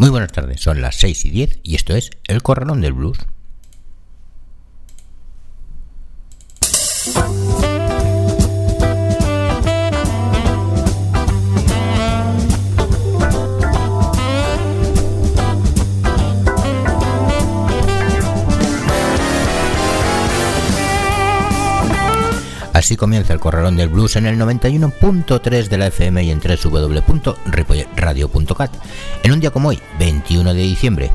Muy buenas tardes, son las 6 y 10 y esto es El Corralón del Blues. Así comienza el Corralón del Blues en el 91.3 de la FM y en www.ripolletradio.cat en un día como hoy, 21 de diciembre.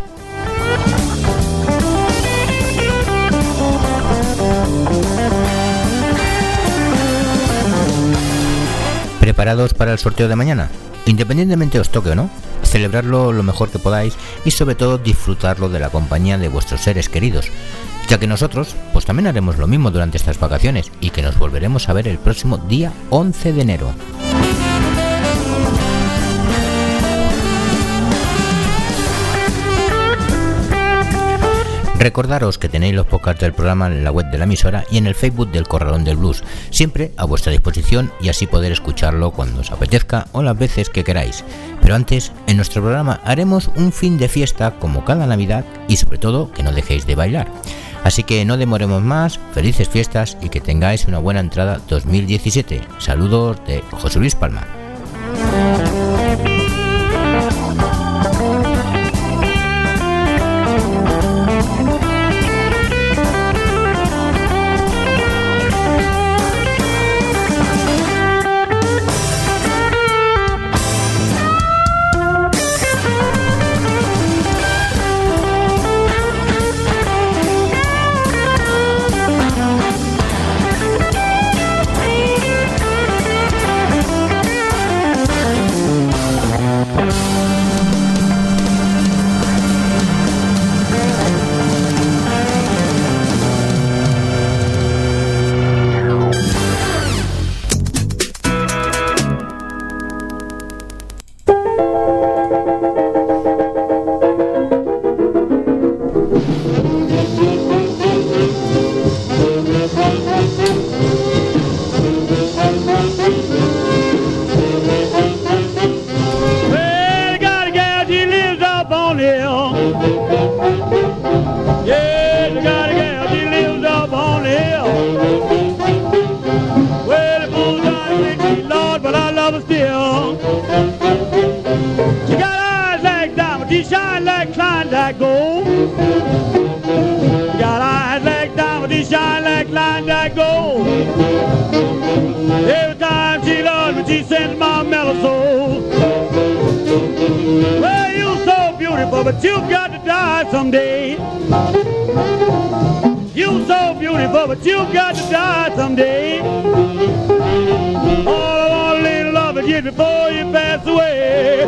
¿Preparados para el sorteo de mañana? Independientemente os toque o no, celebrarlo lo mejor que podáis y sobre todo disfrutarlo de la compañía de vuestros seres queridos, ya que nosotros pues también haremos lo mismo durante estas vacaciones y que nos volveremos a ver el próximo día 11 de enero. Recordaros que tenéis los podcasts del programa en la web de la emisora y en el Facebook del Corralón del Blues, siempre a vuestra disposición y así poder escucharlo cuando os apetezca o las veces que queráis. Pero antes, en nuestro programa haremos un fin de fiesta como cada Navidad y sobre todo que no dejéis de bailar. Así que no demoremos más, felices fiestas y que tengáis una buena entrada 2017. Saludos de José Luis Palma. but you've got to die someday. You're so beautiful, but you've got to die someday. All I want a little love is before you pass away.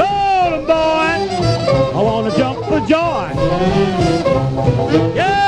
rolling boy, I want to jump for joy. Yeah!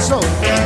soul.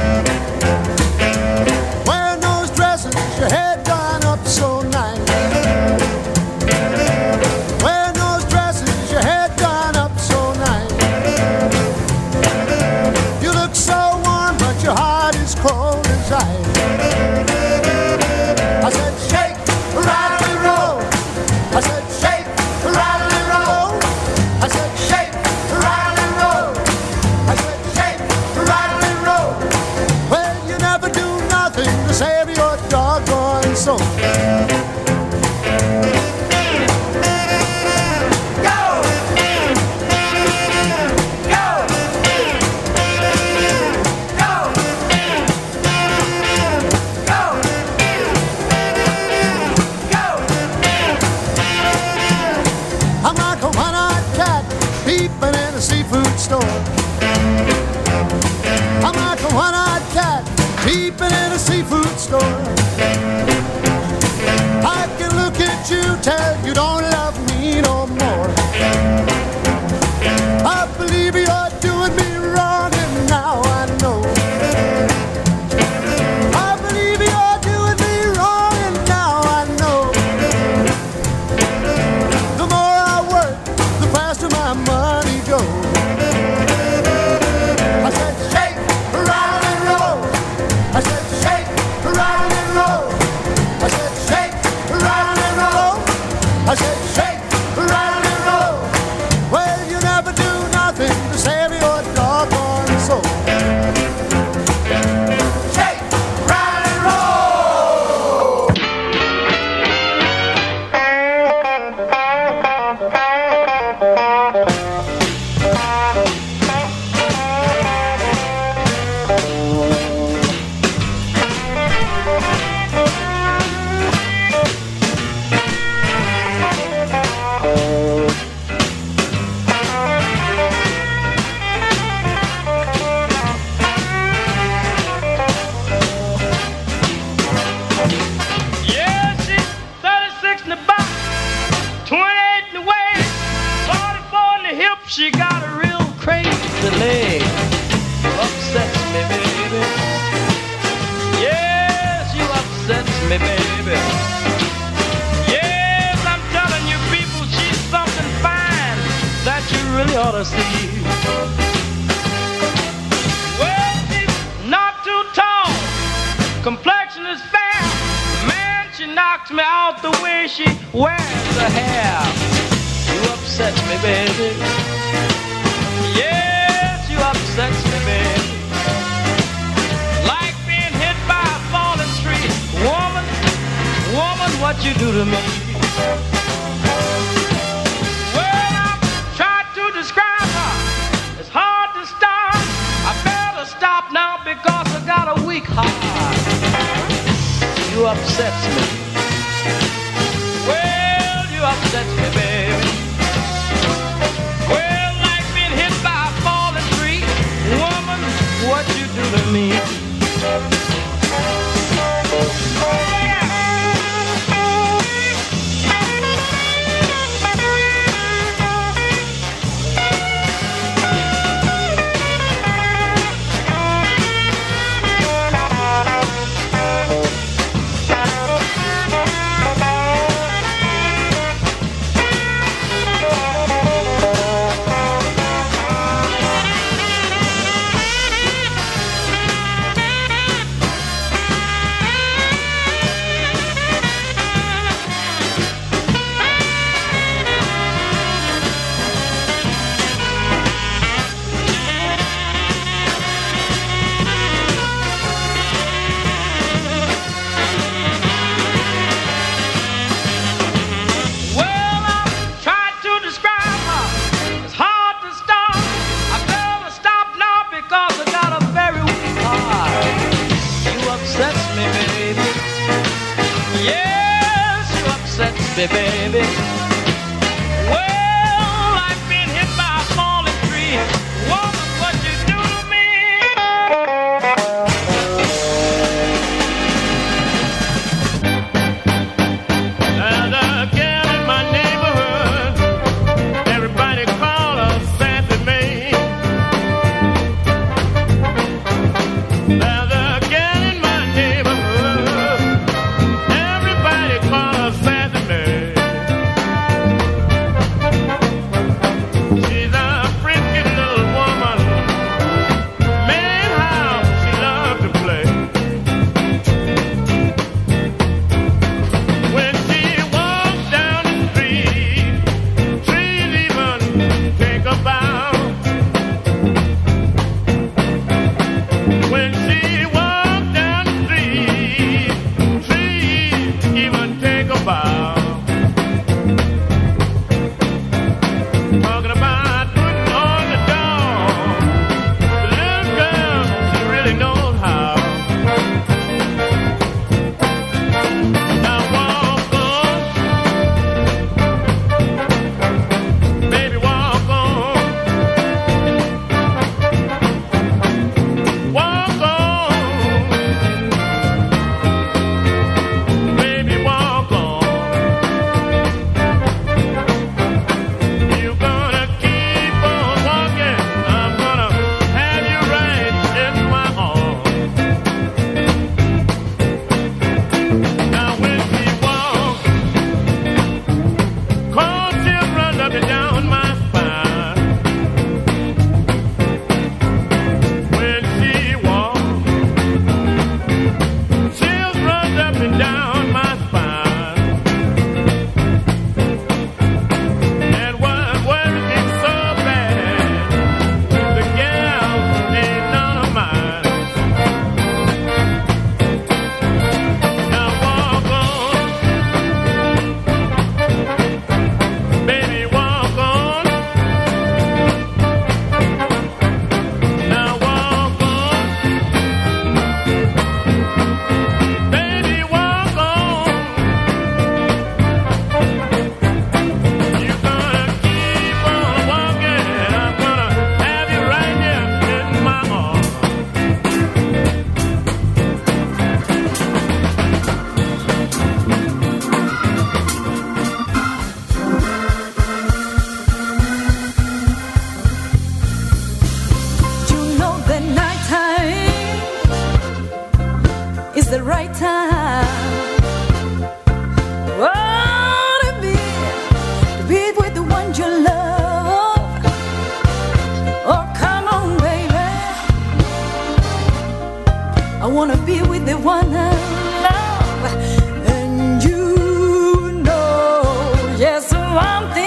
I'm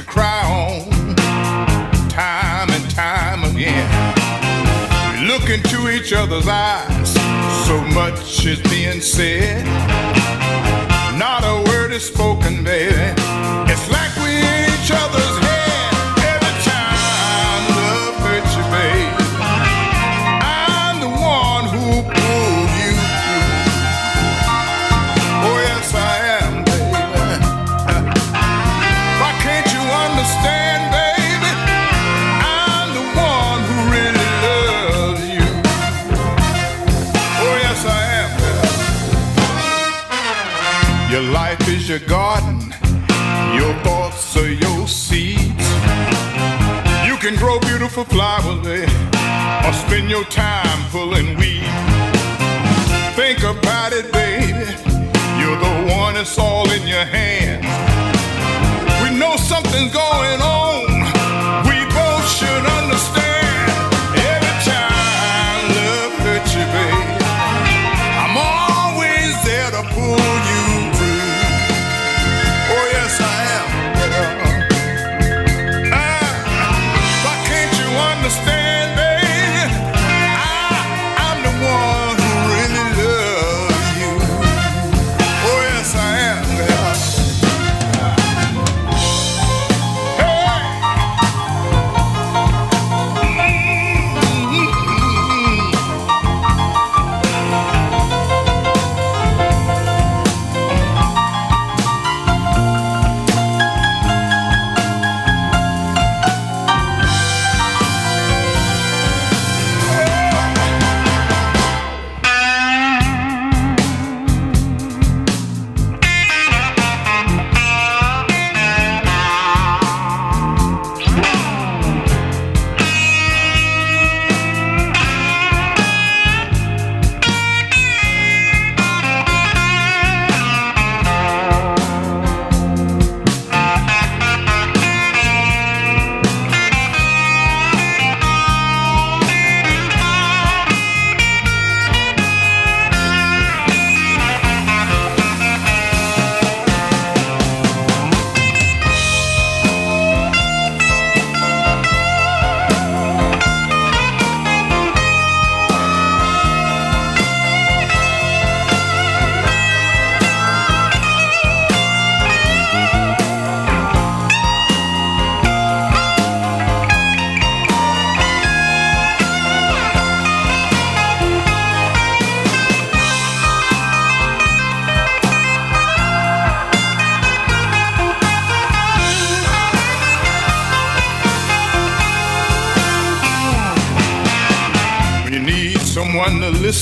could cry on time and time again. We look into each other's eyes, so much is being said. Not a word is spoken, baby for flowers, babe, or spend your time pulling weeds. Think about it, baby. You're the one that's all in your hands. We know something's going on.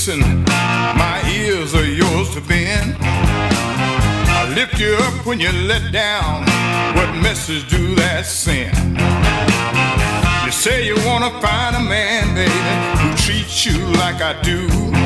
listen, my ears are yours to bend. I lift you up when you let down. What message do that send? You say you wanna find a man, baby, who treats you like I do.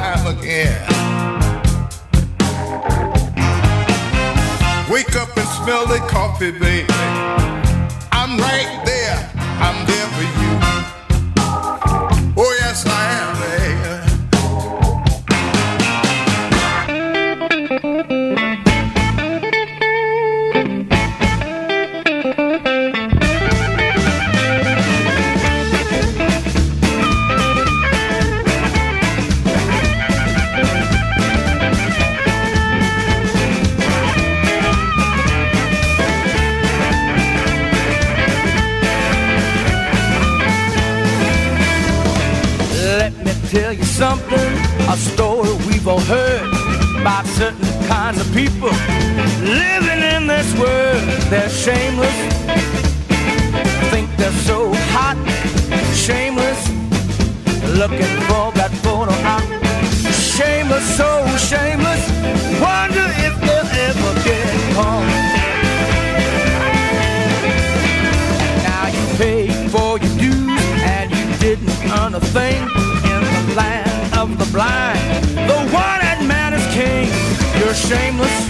time again. Wake up and smell the coffee, baby. I'm right there. I'm there for you. blind, the one that matters king. You're shameless.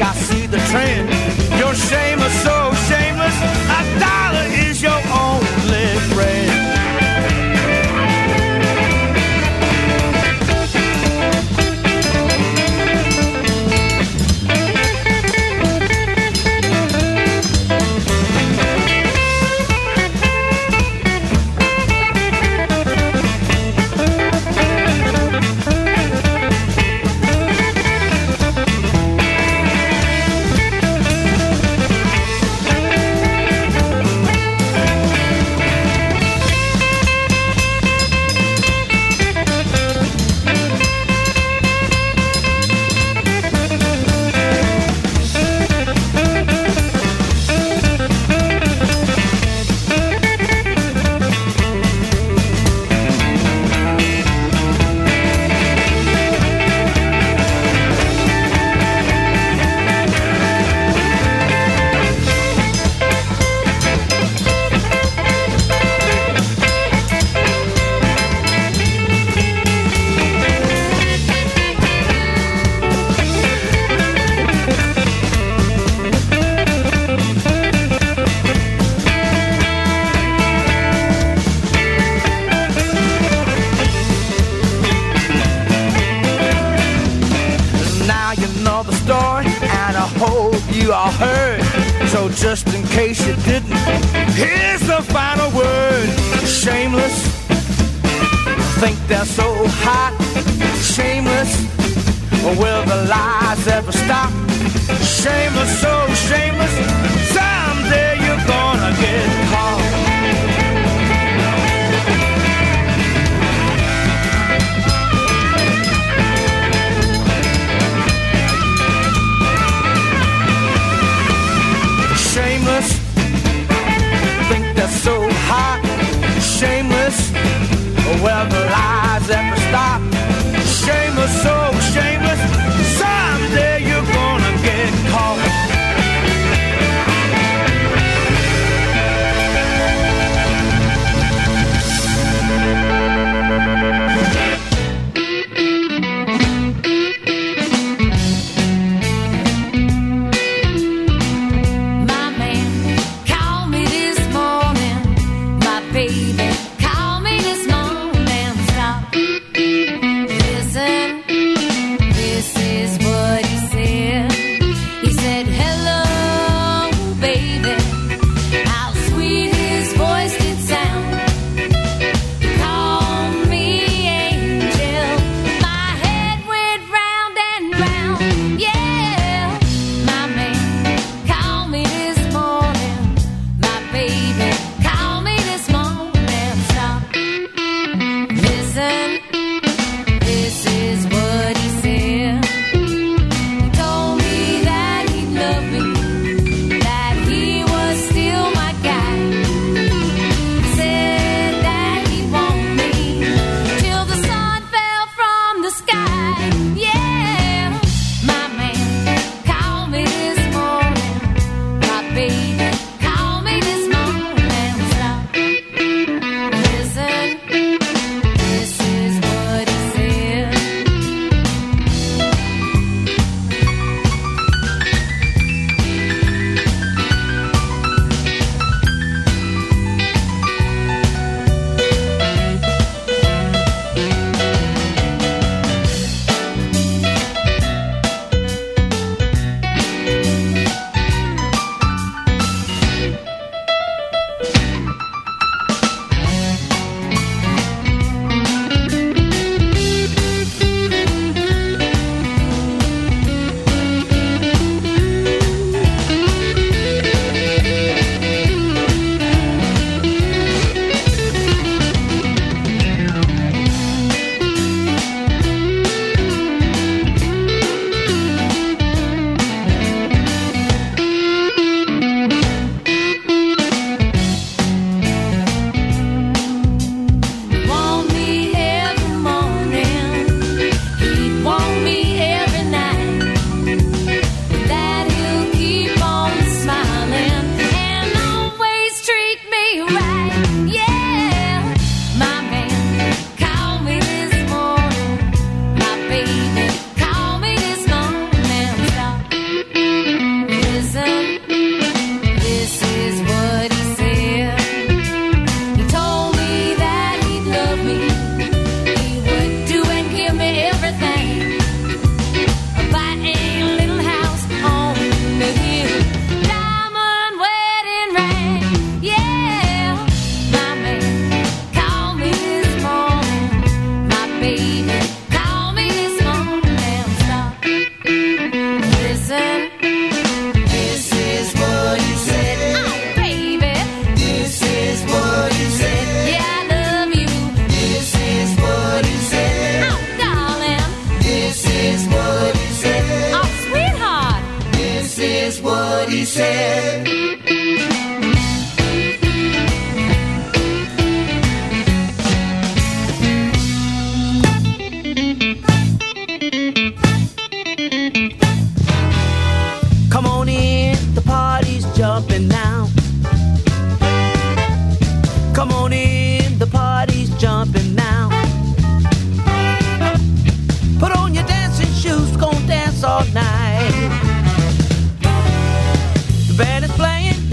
I see the trend. Your shame is so Here's the final word shameless. Think they're so hot, shameless. Will the lies ever stop? Shameless, so shameless. Someday you're gonna get caught. where the lies ever stop. Shameless, so shameless.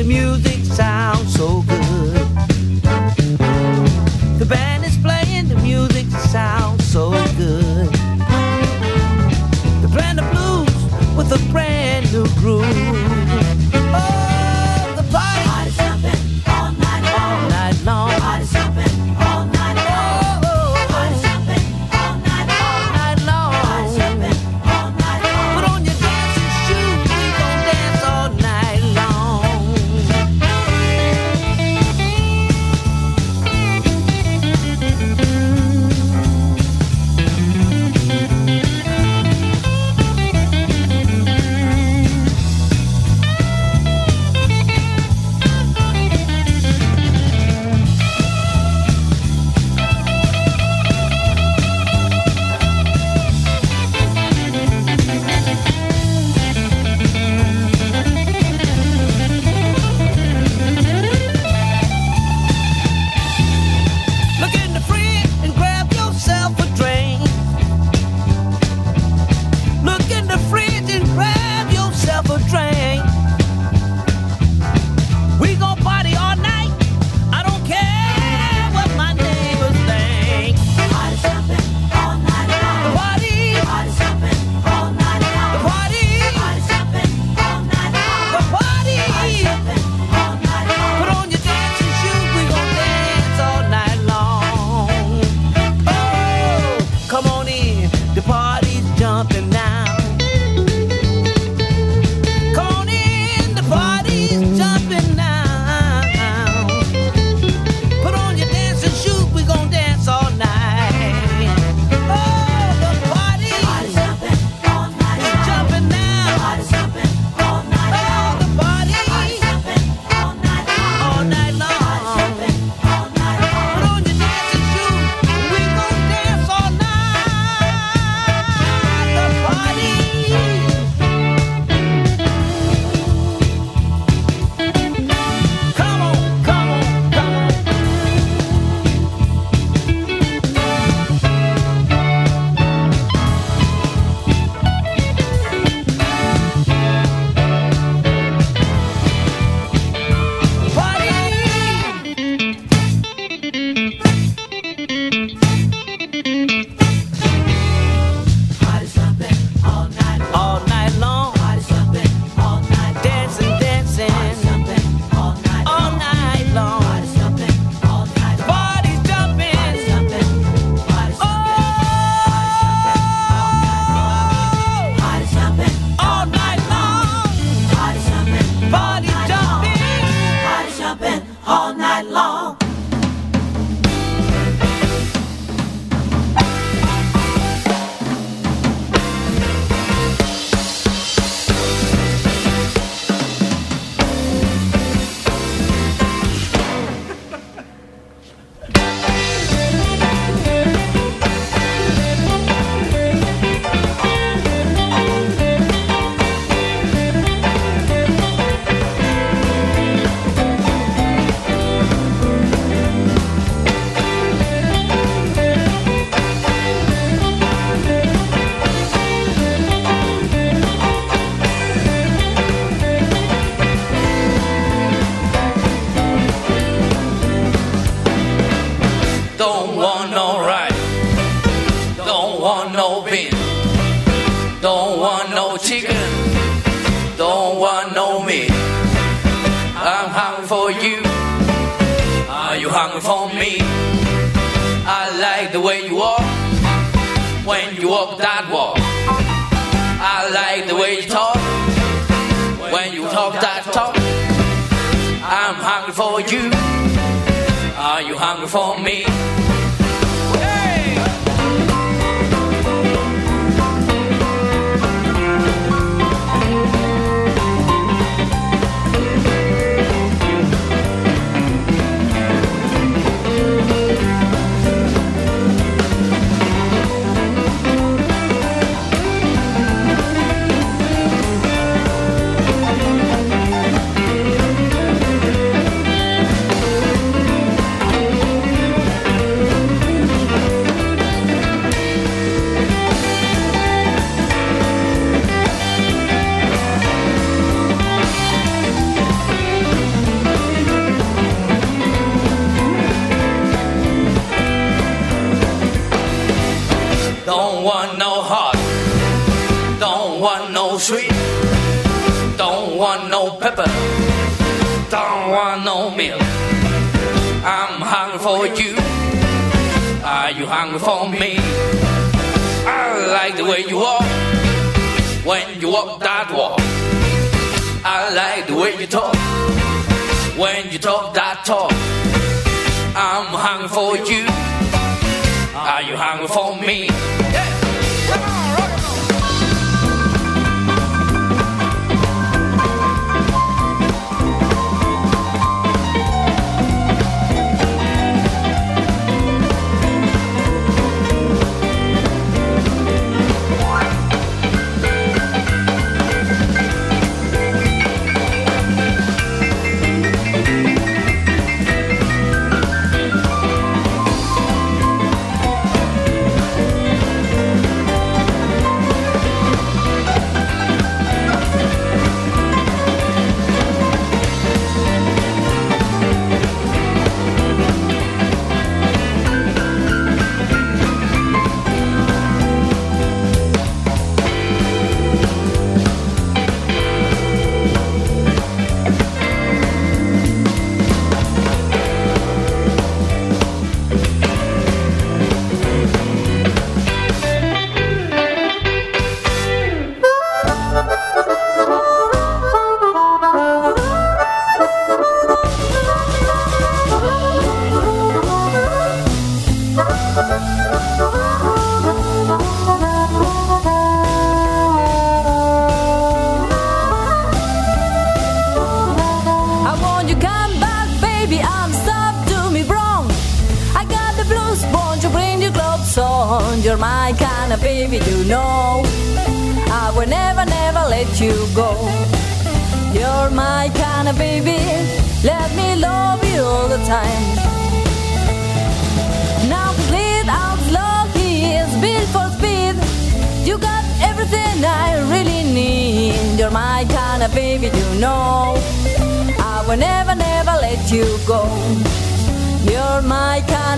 Music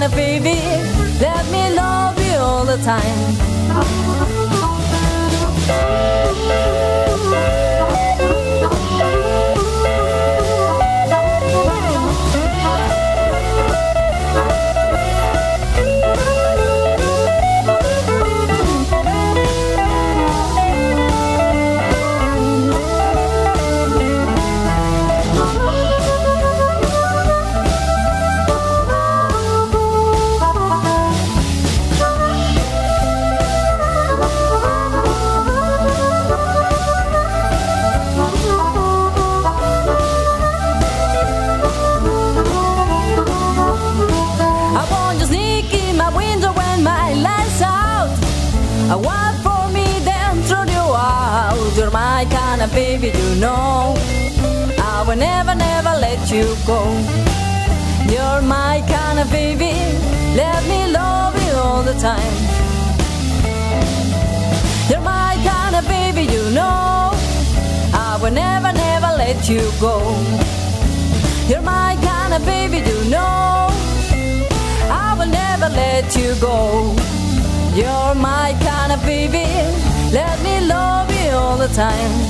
Baby. Let me love you all the time. you go. You're my kind of baby, you know. I will never let you go. You're my kind of baby, let me love you all the time.